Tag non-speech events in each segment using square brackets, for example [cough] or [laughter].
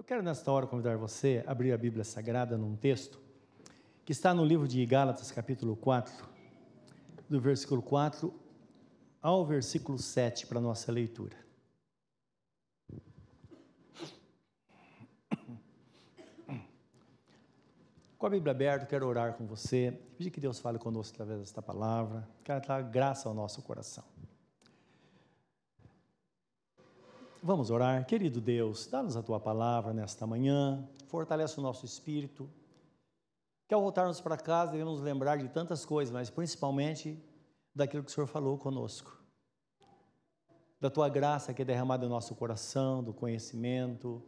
Eu quero nesta hora convidar você a abrir a Bíblia Sagrada num texto que está no livro de Gálatas, capítulo 4, do versículo 4 ao versículo 7 para nossa leitura. Com a Bíblia aberta, quero orar com você, pedir que Deus fale conosco através desta palavra, quero dar graça ao nosso coração. Vamos orar. Querido Deus, dá-nos a tua palavra nesta manhã, fortalece o nosso espírito. Que ao voltarmos para casa devemos lembrar de tantas coisas, mas principalmente daquilo que o Senhor falou conosco. Da tua graça que é derramada no nosso coração, do conhecimento,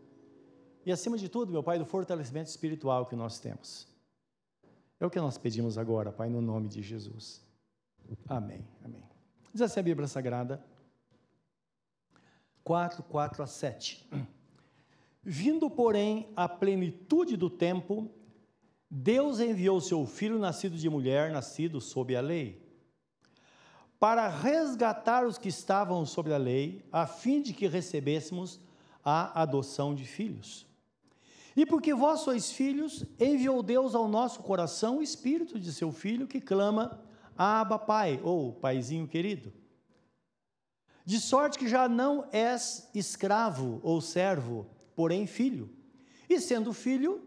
e acima de tudo, meu Pai, do fortalecimento espiritual que nós temos. É o que nós pedimos agora, Pai, no nome de Jesus. Amém. Amém. Diz assim a Bíblia Sagrada. 4, 4 a 7. Vindo, porém, a plenitude do tempo, Deus enviou seu filho, nascido de mulher, nascido sob a lei, para resgatar os que estavam sob a lei, a fim de que recebêssemos a adoção de filhos. E porque vós sois filhos, enviou Deus ao nosso coração o espírito de seu filho que clama: Abba, Pai, ou Paizinho querido. De sorte que já não és escravo ou servo, porém filho. E sendo filho,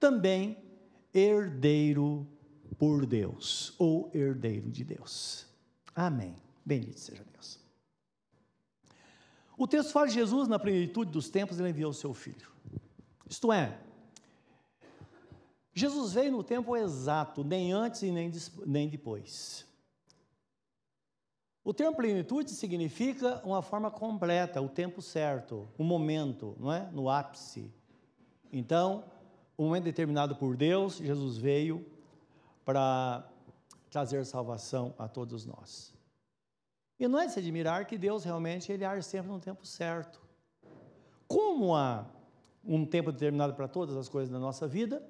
também herdeiro por Deus, ou herdeiro de Deus. Amém. Bendito seja Deus. O texto fala de Jesus na plenitude dos tempos, ele enviou o seu filho. Isto é, Jesus veio no tempo exato, nem antes e nem, nem depois. O termo plenitude significa uma forma completa, o tempo certo, o momento, não é? No ápice. Então, um momento determinado por Deus, Jesus veio para trazer salvação a todos nós. E não é de se admirar que Deus realmente ele age sempre no tempo certo. Como há um tempo determinado para todas as coisas da nossa vida,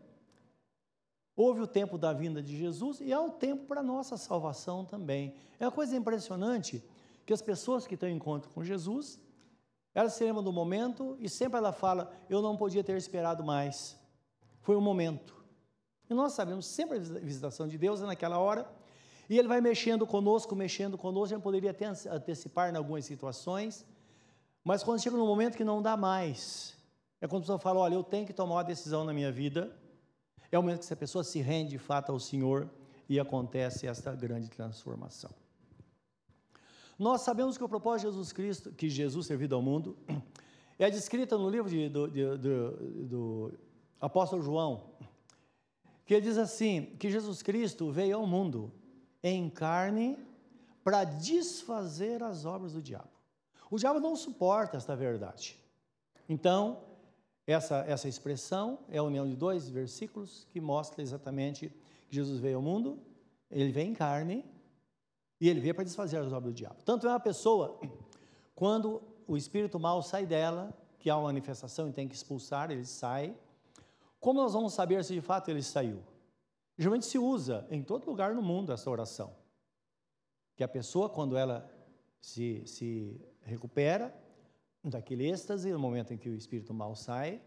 Houve o tempo da vinda de Jesus e há o tempo para a nossa salvação também. É uma coisa impressionante que as pessoas que têm encontro com Jesus, elas se lembram do momento e sempre ela fala: Eu não podia ter esperado mais. Foi o um momento. E nós sabemos sempre a visitação de Deus é naquela hora. E Ele vai mexendo conosco, mexendo conosco. Já poderia até antecipar em algumas situações. Mas quando chega no momento que não dá mais, é quando a pessoa fala: Olha, eu tenho que tomar uma decisão na minha vida é o momento que essa pessoa se rende de fato ao Senhor e acontece esta grande transformação. Nós sabemos que o propósito de Jesus Cristo, que Jesus servido ao mundo, é descrita no livro de, do, de, do, do apóstolo João, que ele diz assim: que Jesus Cristo veio ao mundo em carne para desfazer as obras do diabo. O diabo não suporta esta verdade. Então, essa, essa expressão é a união de dois versículos que mostra exatamente que Jesus veio ao mundo, ele veio em carne e ele veio para desfazer as obras do diabo. Tanto é uma pessoa, quando o espírito mal sai dela, que há uma manifestação e tem que expulsar, ele sai. Como nós vamos saber se de fato ele saiu? Geralmente se usa em todo lugar no mundo essa oração. Que a pessoa, quando ela se, se recupera, daquele êxtase, no momento em que o espírito mal sai,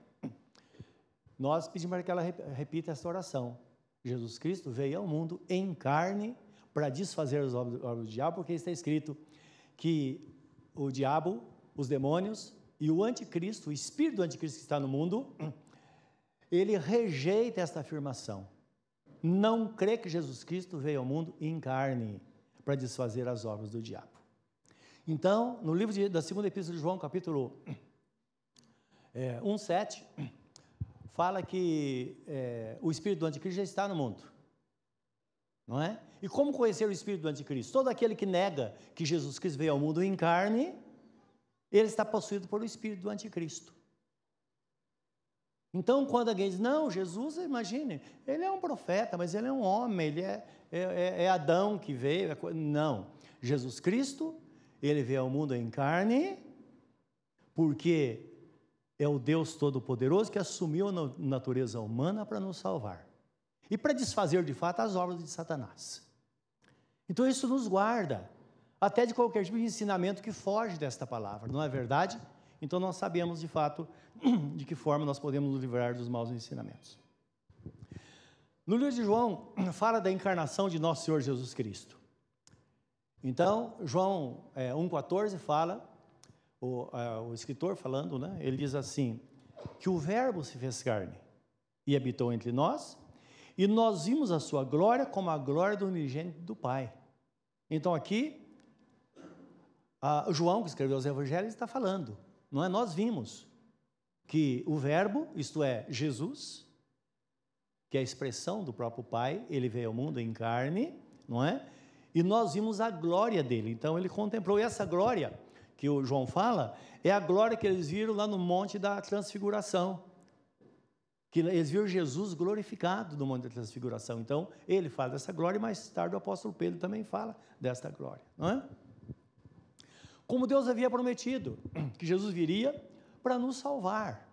nós pedimos para que ela repita essa oração. Jesus Cristo veio ao mundo em carne para desfazer as obras do diabo, porque está escrito que o diabo, os demônios e o anticristo, o espírito do anticristo que está no mundo, ele rejeita esta afirmação. Não crê que Jesus Cristo veio ao mundo em carne para desfazer as obras do diabo. Então, no livro de, da segunda epístola de João, capítulo é, 1, 7, fala que é, o espírito do anticristo já está no mundo. Não é? E como conhecer o espírito do anticristo? Todo aquele que nega que Jesus Cristo veio ao mundo em carne, ele está possuído por o espírito do anticristo. Então, quando alguém diz, não, Jesus, imagine, ele é um profeta, mas ele é um homem, ele é, é, é, é Adão que veio. É não, Jesus Cristo ele veio ao mundo em carne, porque é o Deus Todo-Poderoso que assumiu a natureza humana para nos salvar e para desfazer de fato as obras de Satanás. Então isso nos guarda até de qualquer tipo de ensinamento que foge desta palavra, não é verdade? Então nós sabemos de fato [clears throat] de que forma nós podemos nos livrar dos maus ensinamentos. No livro de João, [clears throat] fala da encarnação de nosso Senhor Jesus Cristo. Então, João é, 1,14 fala, o, é, o escritor falando, né, ele diz assim: que o Verbo se fez carne e habitou entre nós, e nós vimos a sua glória como a glória do unigênito do Pai. Então, aqui, a, João, que escreveu os evangelhos, está falando, não é? Nós vimos que o Verbo, isto é, Jesus, que é a expressão do próprio Pai, ele veio ao mundo em carne, não é? E nós vimos a glória dele. Então ele contemplou e essa glória que o João fala é a glória que eles viram lá no monte da transfiguração. Que eles viram Jesus glorificado no monte da transfiguração. Então, ele fala dessa glória e mais tarde o apóstolo Pedro também fala desta glória, não é? Como Deus havia prometido que Jesus viria para nos salvar.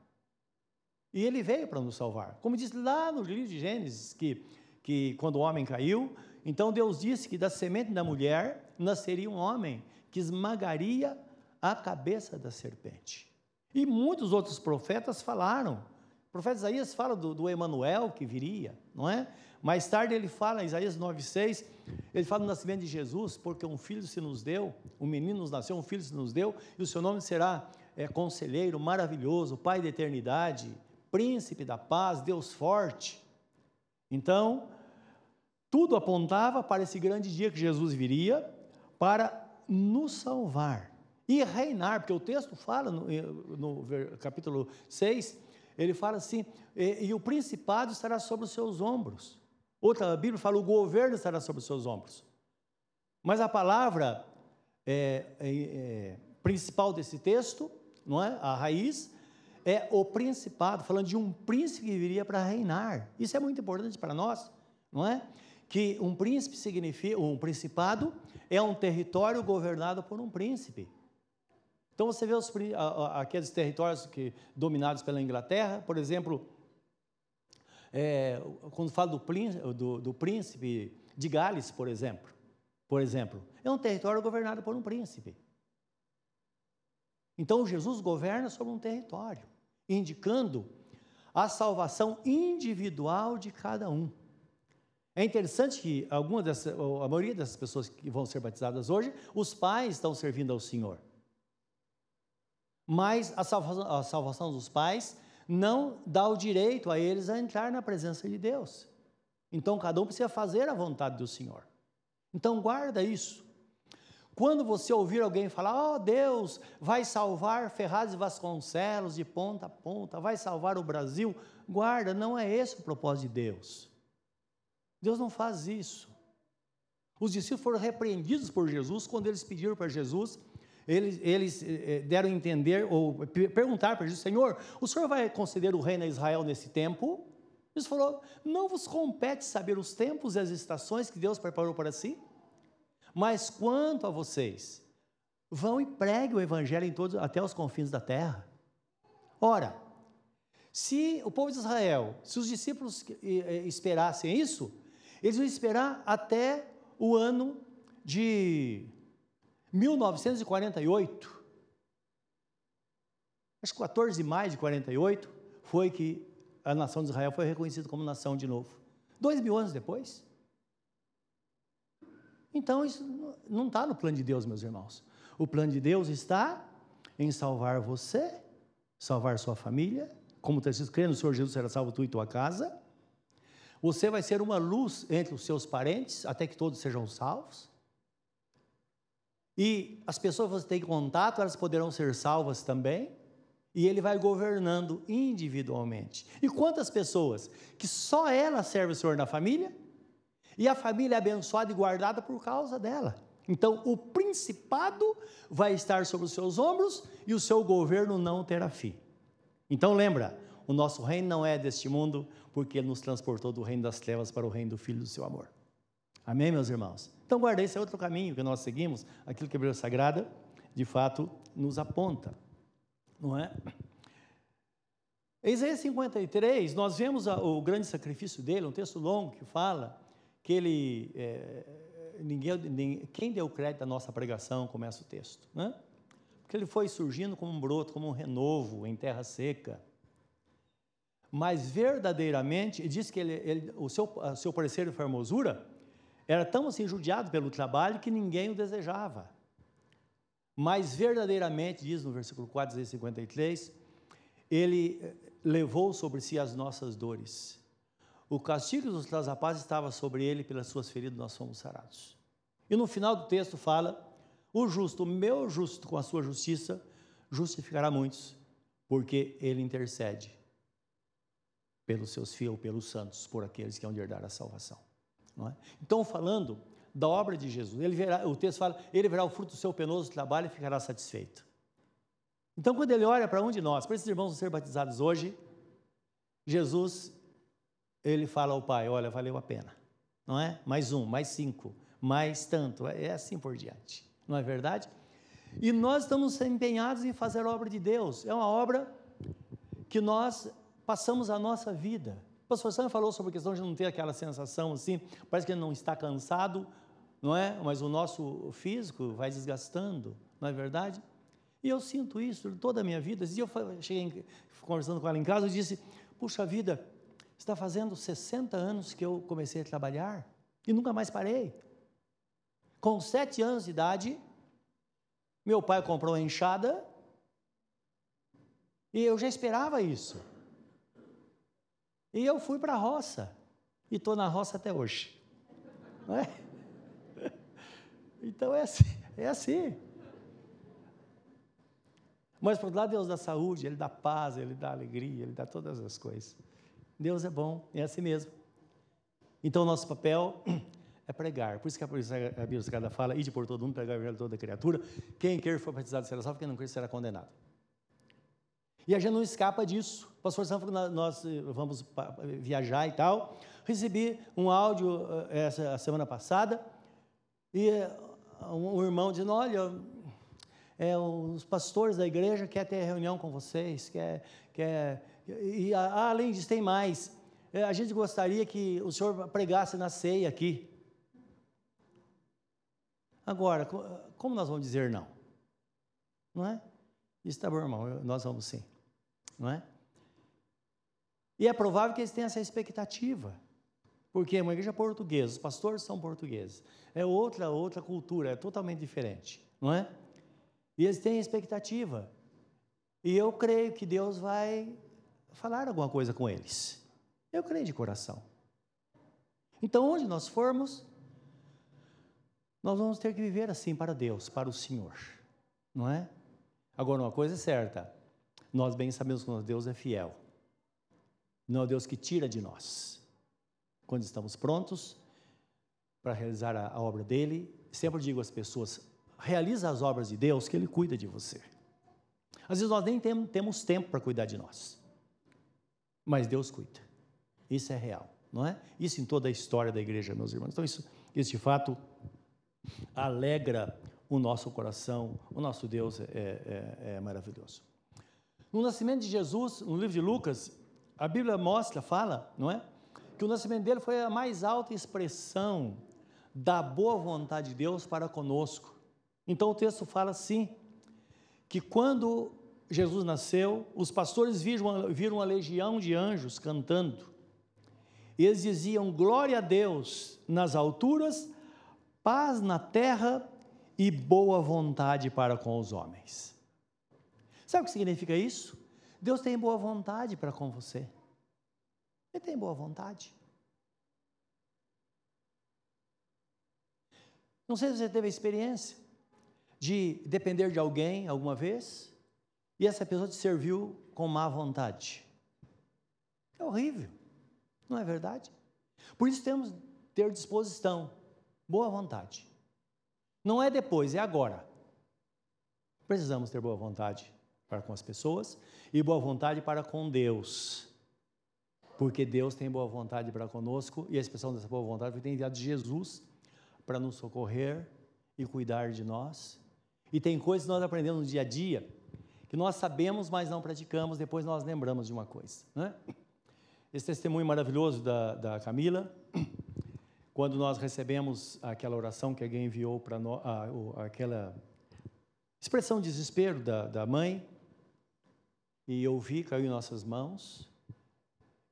E ele veio para nos salvar. Como diz lá no livro de Gênesis, que, que quando o homem caiu, então Deus disse que da semente da mulher nasceria um homem que esmagaria a cabeça da serpente. E muitos outros profetas falaram. O profeta Isaías fala do, do Emanuel que viria, não é? Mais tarde ele fala, Isaías 9,6, ele fala do nascimento de Jesus, porque um filho se nos deu, um menino nos nasceu, um filho se nos deu, e o seu nome será é, conselheiro, maravilhoso, pai da eternidade, príncipe da paz, Deus forte. Então, tudo apontava para esse grande dia que Jesus viria para nos salvar e reinar, porque o texto fala no, no capítulo 6, ele fala assim: e, e, o principado estará sobre os seus ombros. Outra Bíblia fala: o governo estará sobre os seus ombros. Mas a palavra é, é, é, principal desse texto, não é? A raiz é o principado, falando de um príncipe que viria para reinar. Isso é muito importante para nós, não é? Que um príncipe significa, um principado é um território governado por um príncipe. Então você vê os, aqueles territórios que, dominados pela Inglaterra, por exemplo, é, quando fala do príncipe, do, do príncipe de Gales, por exemplo, por exemplo, é um território governado por um príncipe. Então Jesus governa sobre um território indicando a salvação individual de cada um. É interessante que alguma dessas, a maioria dessas pessoas que vão ser batizadas hoje, os pais estão servindo ao Senhor. Mas a salvação, a salvação dos pais não dá o direito a eles a entrar na presença de Deus. Então cada um precisa fazer a vontade do Senhor. Então guarda isso. Quando você ouvir alguém falar, oh Deus, vai salvar Ferraz e Vasconcelos de ponta a ponta, vai salvar o Brasil, guarda, não é esse o propósito de Deus. Deus não faz isso. Os discípulos foram repreendidos por Jesus quando eles pediram para Jesus, eles, eles eh, eh, deram a entender, ou perguntar para Jesus, Senhor, o Senhor vai conceder o reino a Israel nesse tempo? Jesus falou, não vos compete saber os tempos e as estações que Deus preparou para si? Mas quanto a vocês, vão e preguem o evangelho em todos, até os confins da terra. Ora, se o povo de Israel, se os discípulos esperassem isso, eles iam esperar até o ano de 1948. Acho que 14 de maio de 48 foi que a nação de Israel foi reconhecida como nação de novo. Dois mil anos depois. Então, isso não está no plano de Deus, meus irmãos. O plano de Deus está em salvar você, salvar sua família, como está escrito, crendo no Senhor Jesus será salvo tu e tua casa. Você vai ser uma luz entre os seus parentes, até que todos sejam salvos. E as pessoas que você tem contato, elas poderão ser salvas também. E ele vai governando individualmente. E quantas pessoas que só ela serve o Senhor na família? E a família é abençoada e guardada por causa dela. Então, o principado vai estar sobre os seus ombros e o seu governo não terá fim. Então, lembra, o nosso reino não é deste mundo, porque ele nos transportou do reino das trevas para o reino do Filho do seu amor. Amém, meus irmãos? Então, guarda, esse é outro caminho que nós seguimos, aquilo que a Bíblia Sagrada, de fato, nos aponta, não é? Em Isaías 53, nós vemos o grande sacrifício dele, um texto longo que fala que ele, é, ninguém, quem deu crédito à nossa pregação, começa o texto, né? Porque ele foi surgindo como um broto, como um renovo em terra seca. Mas verdadeiramente, diz que ele, ele, o seu, seu parecer e formosura era tão assim judiado pelo trabalho que ninguém o desejava. Mas verdadeiramente, diz no versículo 4, 53, ele eh, levou sobre si as nossas dores. O castigo nos traz a paz estava sobre ele, pelas suas feridas nós fomos sarados. E no final do texto fala: o justo, o meu justo, com a sua justiça, justificará muitos, porque ele intercede pelos seus fios, pelos santos, por aqueles que hão de herdar a salvação. É? Então, falando da obra de Jesus, ele verá, o texto fala: ele verá o fruto do seu penoso trabalho e ficará satisfeito. Então, quando ele olha para um de nós, para esses irmãos ser batizados hoje, Jesus, ele fala ao Pai: Olha, valeu a pena, não é? Mais um, mais cinco, mais tanto, é assim por diante não é verdade? E nós estamos empenhados em fazer a obra de Deus. É uma obra que nós passamos a nossa vida. O pastor Sam falou sobre a questão de não ter aquela sensação assim, parece que ele não está cansado, não é? Mas o nosso físico vai desgastando, não é verdade? E eu sinto isso toda a minha vida. E eu cheguei conversando com ela em casa e disse: Puxa vida, está fazendo 60 anos que eu comecei a trabalhar e nunca mais parei. Com sete anos de idade, meu pai comprou uma enxada e eu já esperava isso. E eu fui para a roça e estou na roça até hoje. Não é? [laughs] Então é assim. É assim. Mas por outro lado, Deus dá saúde, Ele dá paz, Ele dá alegria, Ele dá todas as coisas. Deus é bom, é assim mesmo. Então, nosso papel [clears throat] é pregar. Por isso que a Bíblia Sagrada fala, ide por todo mundo, pregar o toda criatura. Quem quer for batizado será salvo, quem não quer será condenado. E a gente não escapa disso. O pastor Sanford, nós eh, vamos viajar e tal. Recebi um áudio eh, essa a semana passada e eh, um irmão dizendo, olha, é, os pastores da igreja querem ter reunião com vocês, quer, quer, e além disso tem mais. A gente gostaria que o senhor pregasse na ceia aqui. Agora, como nós vamos dizer não? Não é? Isso está bom, irmão, nós vamos sim. Não é? E é provável que eles tenham essa expectativa. Porque é uma igreja portuguesa, os pastores são portugueses. É outra, outra cultura, é totalmente diferente, não é? E eles têm expectativa. E eu creio que Deus vai falar alguma coisa com eles. Eu creio de coração. Então, onde nós formos, nós vamos ter que viver assim para Deus, para o Senhor, não é? Agora, uma coisa é certa: nós bem sabemos que nosso Deus é fiel, não é o Deus que tira de nós. Quando estamos prontos para realizar a, obra dele, sempre digo às pessoas: realiza as obras de Deus, que Ele cuida de você. Às vezes nós nem tem, temos tempo para cuidar de nós, mas Deus cuida. Isso é real, não é? Isso em toda a história da igreja, meus irmãos. Então, isso, isso de fato alegra o nosso coração. O nosso Deus é, é, é maravilhoso. No nascimento de Jesus, no livro de Lucas, a Bíblia mostra, fala, não é? Que o nascimento dele foi a mais alta expressão da boa vontade de Deus para conosco. Então o texto fala assim: que quando Jesus nasceu, os pastores viram, viram uma legião de anjos cantando. Eles diziam: Glória a Deus nas alturas paz na terra e boa vontade para com os homens. Sabe o que significa isso? Deus tem boa vontade para com você. Ele tem boa vontade. Não sei se você teve a experiência de depender de alguém alguma vez e essa pessoa te serviu com má vontade. É horrível, não é verdade? Por isso temos ter disposição Boa vontade. Não é depois, é agora. Precisamos ter boa vontade para com as pessoas e boa vontade para com Deus. Porque Deus tem boa vontade para conosco e a expressão dessa boa vontade foi ter enviado Jesus para nos socorrer e cuidar de nós. E tem coisas que nós aprendemos no dia a dia que nós sabemos, mas não praticamos, depois nós lembramos de uma coisa. Né? Esse testemunho maravilhoso da, da Camila, quando nós recebemos aquela oração que alguém enviou para nós, aquela Expressão de desespero da, da mãe. E eu vi, caiu em nossas mãos.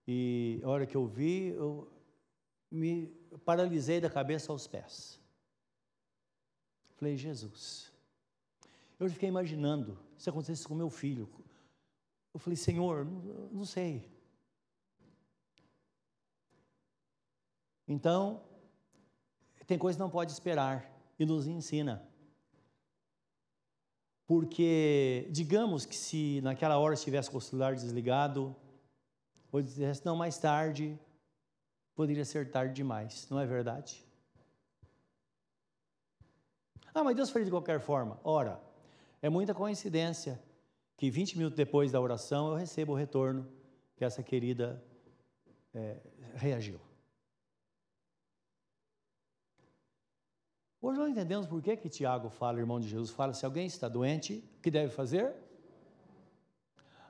E a hora que eu vi, eu me paralisei da cabeça aos pés. Falei, Jesus. Eu fiquei imaginando se acontecesse com meu filho. Eu falei, Senhor, não, não sei. Então, tem coisa que não pode esperar e nos ensina. Porque, digamos que se naquela hora estivesse com o celular desligado, ou dissesse, não, mais tarde, poderia ser tarde demais, não é verdade? Ah, mas Deus fez de qualquer forma. Ora, é muita coincidência que 20 minutos depois da oração eu recebo o retorno que essa querida é, reagiu. Hoje nós entendemos por que, que Tiago fala, irmão de Jesus, fala: se alguém está doente, o que deve fazer?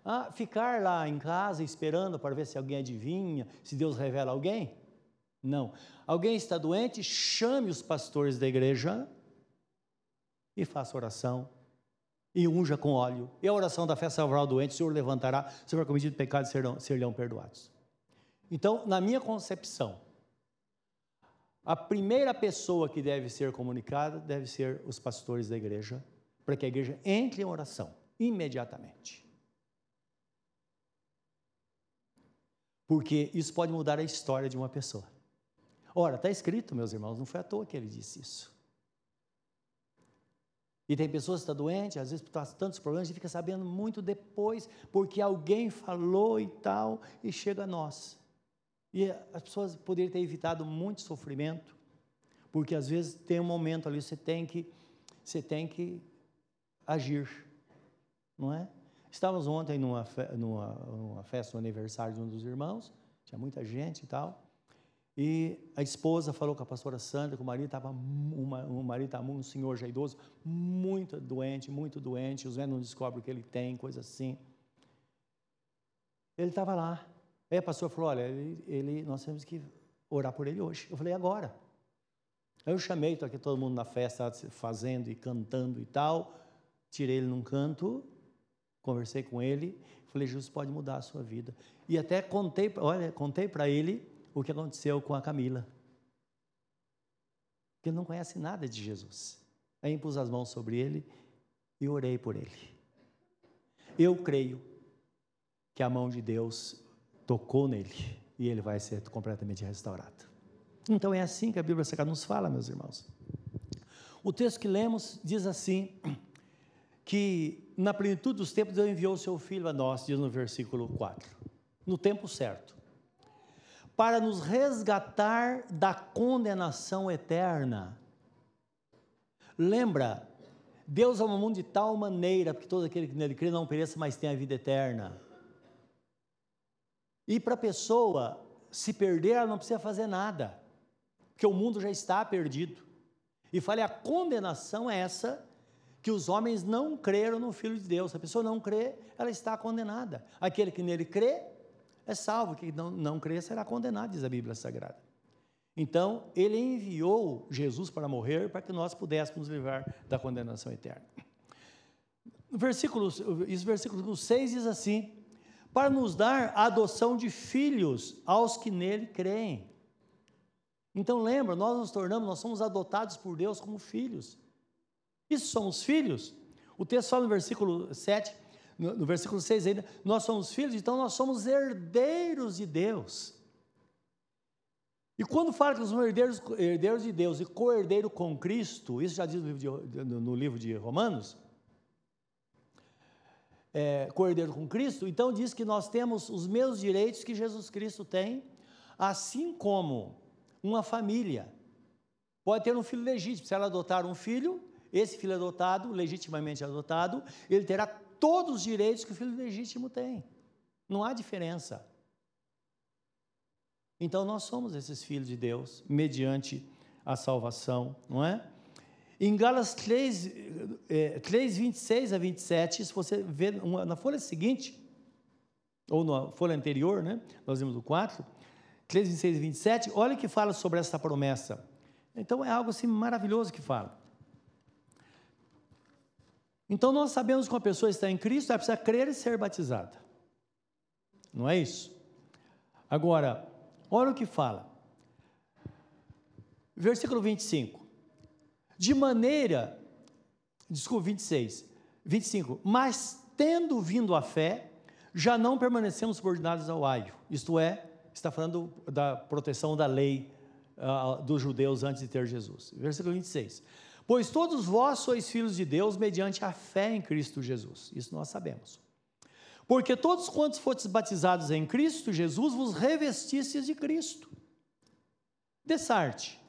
Ah, ficar lá em casa esperando para ver se alguém adivinha, se Deus revela alguém? Não. Alguém está doente, chame os pastores da igreja e faça oração. E unja com óleo. E a oração da fé salvará o doente, o Senhor levantará, se for cometido pecado, serão, serão perdoados. Então, na minha concepção, a primeira pessoa que deve ser comunicada deve ser os pastores da igreja, para que a igreja entre em oração imediatamente. Porque isso pode mudar a história de uma pessoa. Ora, está escrito, meus irmãos, não foi à toa que ele disse isso. E tem pessoas que estão doentes, às vezes por tantos problemas, e fica sabendo muito depois, porque alguém falou e tal, e chega a nós. E as pessoas poderiam ter evitado muito sofrimento, porque às vezes tem um momento ali, você tem que, você tem que agir, não é? Estávamos ontem numa, numa, numa festa, no aniversário de um dos irmãos, tinha muita gente e tal, e a esposa falou com a pastora Sandra que o marido estava, o marido estava um senhor já idoso, muito doente, muito doente, os médicos não descobrem o que ele tem, coisa assim. Ele estava lá, Aí a pastora falou: olha, ele, ele, nós temos que orar por ele hoje. Eu falei: agora. Aí eu chamei, estou aqui todo mundo na festa fazendo e cantando e tal. Tirei ele num canto, conversei com ele, falei: Jesus pode mudar a sua vida. E até contei, olha, contei para ele o que aconteceu com a Camila. Porque ele não conhece nada de Jesus. Aí impus as mãos sobre ele e orei por ele. Eu creio que a mão de Deus tocou nele e ele vai ser completamente restaurado. Então é assim que a Bíblia Sagrada nos fala, meus irmãos. O texto que lemos diz assim: que na plenitude dos tempos Deus enviou o seu filho a nós, diz no versículo 4, no tempo certo, para nos resgatar da condenação eterna. Lembra, Deus ama o mundo de tal maneira que todo aquele que nele crê não pereça, mas tenha a vida eterna. E para a pessoa se perder, ela não precisa fazer nada, porque o mundo já está perdido. E falei, a condenação é essa que os homens não creram no Filho de Deus. Se a pessoa não crê, ela está condenada. Aquele que nele crê é salvo, que não, não crê será condenado, diz a Bíblia Sagrada. Então, ele enviou Jesus para morrer para que nós pudéssemos livrar da condenação eterna. Versículo, isso, versículo 6 diz assim: para nos dar a adoção de filhos aos que nele creem. Então lembra, nós nos tornamos, nós somos adotados por Deus como filhos. Isso somos filhos. O texto fala no versículo 7, no, no versículo 6 ainda, nós somos filhos, então nós somos herdeiros de Deus. E quando fala que nós somos herdeiros, herdeiros de Deus e co-herdeiro com Cristo, isso já diz no livro de, no livro de Romanos, é, cordeiro com Cristo, então diz que nós temos os mesmos direitos que Jesus Cristo tem, assim como uma família pode ter um filho legítimo. Se ela adotar um filho, esse filho adotado, legitimamente adotado, ele terá todos os direitos que o filho legítimo tem. Não há diferença. Então nós somos esses filhos de Deus, mediante a salvação, não é? Em Gálatas 3, é, 3, 26 a 27, se você ver na folha seguinte, ou na folha anterior, né? Nós vimos o 4, 3, 26 e 27, olha o que fala sobre essa promessa. Então é algo assim maravilhoso que fala. Então nós sabemos que uma pessoa está em Cristo, ela precisa crer e ser batizada. Não é isso? Agora, olha o que fala. Versículo 25. De maneira, desculpa, 26, 25. Mas tendo vindo a fé, já não permanecemos subordinados ao aio. Isto é, está falando da proteção da lei uh, dos judeus antes de ter Jesus. Versículo 26. Pois todos vós sois filhos de Deus mediante a fé em Cristo Jesus. Isso nós sabemos. Porque todos quantos fostes batizados em Cristo Jesus vos revestistes de Cristo. Dessarte.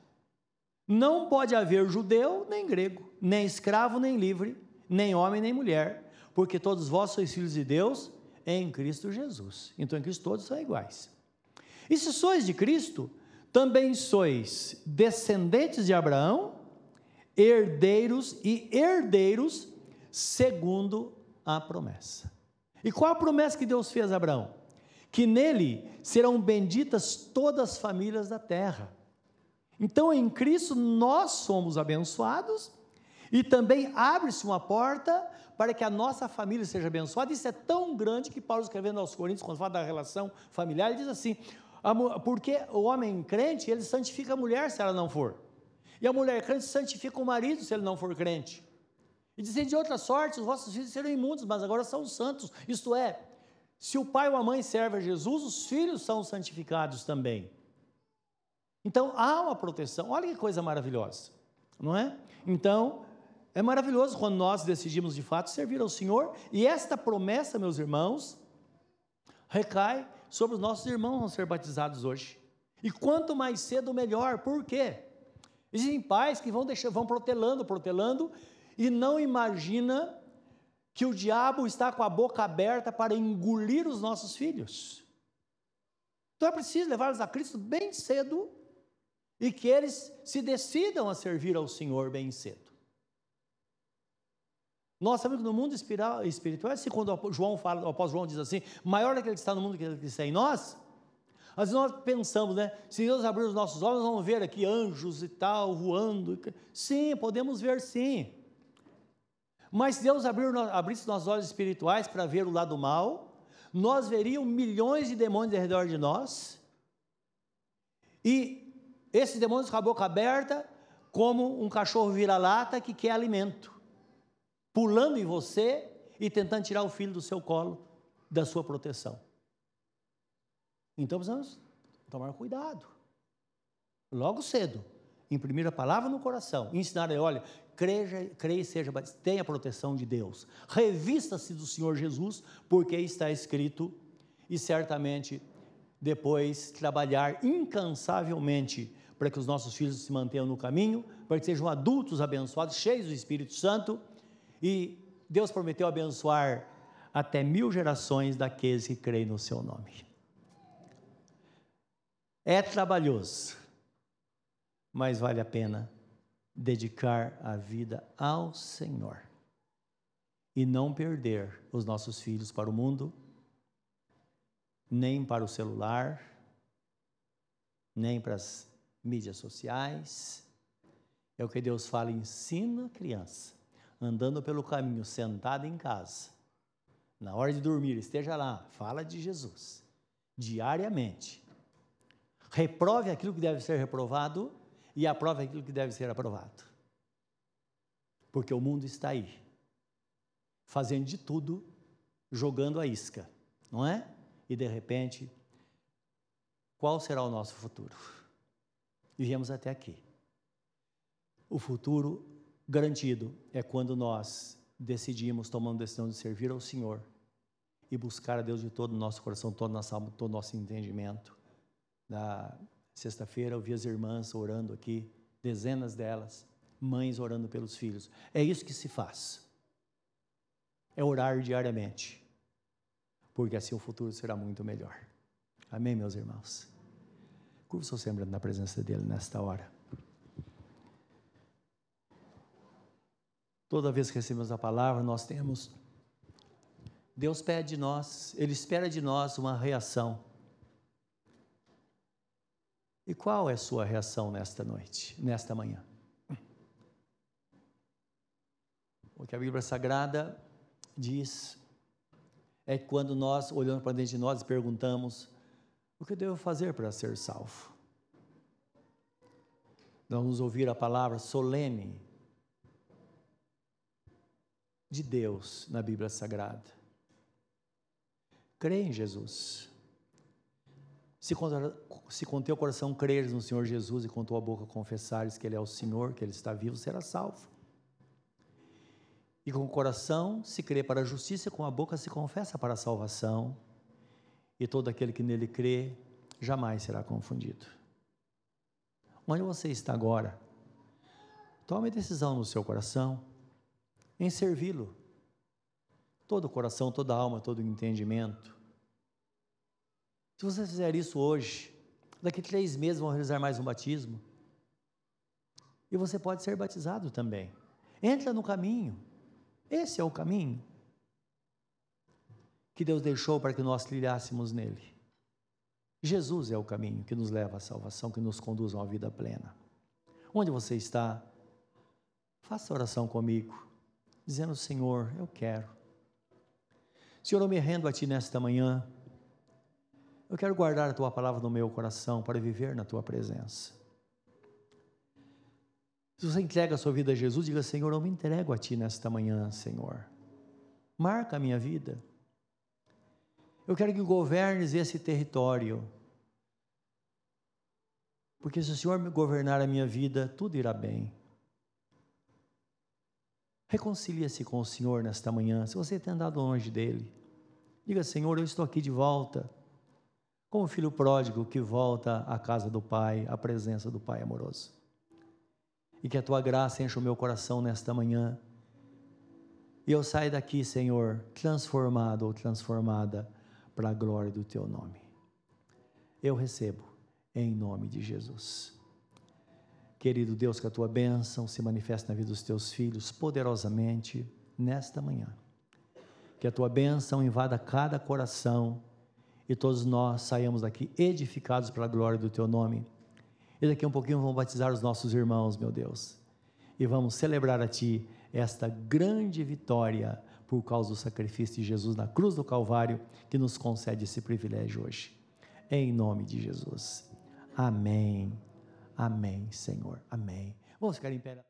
Não pode haver judeu nem grego, nem escravo nem livre, nem homem nem mulher, porque todos vós sois filhos de Deus em Cristo Jesus. Então em Cristo todos são iguais. E se sois de Cristo, também sois descendentes de Abraão, herdeiros e herdeiros segundo a promessa. E qual a promessa que Deus fez a Abraão? Que nele serão benditas todas as famílias da terra. Então, em Cristo, nós somos abençoados e também abre-se uma porta para que a nossa família seja abençoada. Isso é tão grande que Paulo, escrevendo aos Coríntios, quando fala da relação familiar, ele diz assim: porque o homem crente, ele santifica a mulher se ela não for. E a mulher crente santifica o marido se ele não for crente. E dizem de outra sorte, os vossos filhos serão imundos, mas agora são santos. Isto é, se o pai ou a mãe serve a Jesus, os filhos são santificados também. Então há uma proteção. Olha que coisa maravilhosa, não é? Então, é maravilhoso quando nós decidimos de fato servir ao Senhor, e esta promessa, meus irmãos, recai sobre os nossos irmãos vão ser batizados hoje. E quanto mais cedo, melhor. Por quê? Existem pais que vão, deixar, vão protelando, protelando, e não imagina que o diabo está com a boca aberta para engolir os nossos filhos. Então é preciso levá-los a Cristo bem cedo e que eles se decidam a servir ao Senhor bem cedo. Nós sabemos que no mundo espiritual, assim, quando João fala, o apóstolo João diz assim, maior é aquele que está no mundo que que está em nós, às vezes nós pensamos, né? Se Deus abrir os nossos olhos, vamos ver aqui anjos e tal, voando. Sim, podemos ver sim. Mas se Deus abrir, abrisse nossos olhos espirituais para ver o lado mal, nós veríamos milhões de demônios ao redor de nós. E esses demônios com a boca aberta, como um cachorro vira-lata que quer alimento pulando em você e tentando tirar o filho do seu colo, da sua proteção. Então precisamos tomar cuidado. Logo cedo, imprimir a palavra no coração, ensinar ele, olha, creia, creia seja tenha a proteção de Deus. Revista-se do Senhor Jesus, porque está escrito, e certamente depois trabalhar incansavelmente para que os nossos filhos se mantenham no caminho, para que sejam adultos abençoados, cheios do Espírito Santo e Deus prometeu abençoar até mil gerações daqueles que creem no seu nome. É trabalhoso, mas vale a pena dedicar a vida ao Senhor e não perder os nossos filhos para o mundo, nem para o celular, nem para as mídias sociais. É o que Deus fala: ensina a criança andando pelo caminho, sentado em casa, na hora de dormir, esteja lá, fala de Jesus, diariamente. Reprove aquilo que deve ser reprovado e aprove aquilo que deve ser aprovado. Porque o mundo está aí, fazendo de tudo, jogando a isca, não é? E de repente, qual será o nosso futuro? Viemos até aqui. O futuro garantido é quando nós decidimos, tomando decisão de servir ao Senhor e buscar a Deus de todo o nosso coração, todo o nosso alma, todo o nosso entendimento. Na sexta-feira eu vi as irmãs orando aqui, dezenas delas, mães orando pelos filhos. É isso que se faz. É orar diariamente, porque assim o futuro será muito melhor. Amém, meus irmãos? Curva seu semblante na presença dele nesta hora. Toda vez que recebemos a palavra, nós temos. Deus pede de nós, Ele espera de nós uma reação. E qual é a sua reação nesta noite, nesta manhã? O que a Bíblia Sagrada diz é quando nós olhamos para dentro de nós e perguntamos: o que eu devo fazer para ser salvo? Nós vamos ouvir a palavra solene de Deus na Bíblia Sagrada. Crê em Jesus. Se com, se com teu coração creres no Senhor Jesus e com tua boca confessares que Ele é o Senhor, que Ele está vivo, será salvo. E com o coração se crê para a justiça, com a boca se confessa para a salvação. E todo aquele que nele crê jamais será confundido. Onde você está agora? Tome decisão no seu coração em servi-lo. Todo o coração, toda a alma, todo o entendimento. Se você fizer isso hoje, daqui a três meses vão realizar mais um batismo. E você pode ser batizado também. Entra no caminho. Esse é o caminho que Deus deixou para que nós trilhássemos nele. Jesus é o caminho que nos leva à salvação, que nos conduz a uma vida plena. Onde você está? Faça oração comigo, dizendo: Senhor, eu quero. Senhor, eu me rendo a Ti nesta manhã. Eu quero guardar a Tua palavra no meu coração para viver na Tua presença. Se você entrega a sua vida a Jesus, diga: Senhor, eu me entrego a Ti nesta manhã, Senhor. Marca a minha vida. Eu quero que governes esse território. Porque se o Senhor me governar a minha vida, tudo irá bem. Reconcilia-se com o Senhor nesta manhã, se você tem andado longe dele. Diga, Senhor, eu estou aqui de volta, como o filho pródigo que volta à casa do Pai, à presença do Pai amoroso. E que a tua graça encha o meu coração nesta manhã. E eu saio daqui, Senhor, transformado ou transformada para a glória do teu nome. Eu recebo em nome de Jesus. Querido Deus, que a tua bênção se manifeste na vida dos teus filhos poderosamente nesta manhã. Que a tua bênção invada cada coração e todos nós saiamos daqui edificados pela glória do teu nome. E daqui a um pouquinho vamos batizar os nossos irmãos, meu Deus. E vamos celebrar a ti esta grande vitória por causa do sacrifício de Jesus na cruz do Calvário, que nos concede esse privilégio hoje. Em nome de Jesus. Amém. Amém, Senhor. Amém. Vamos ficar em pé.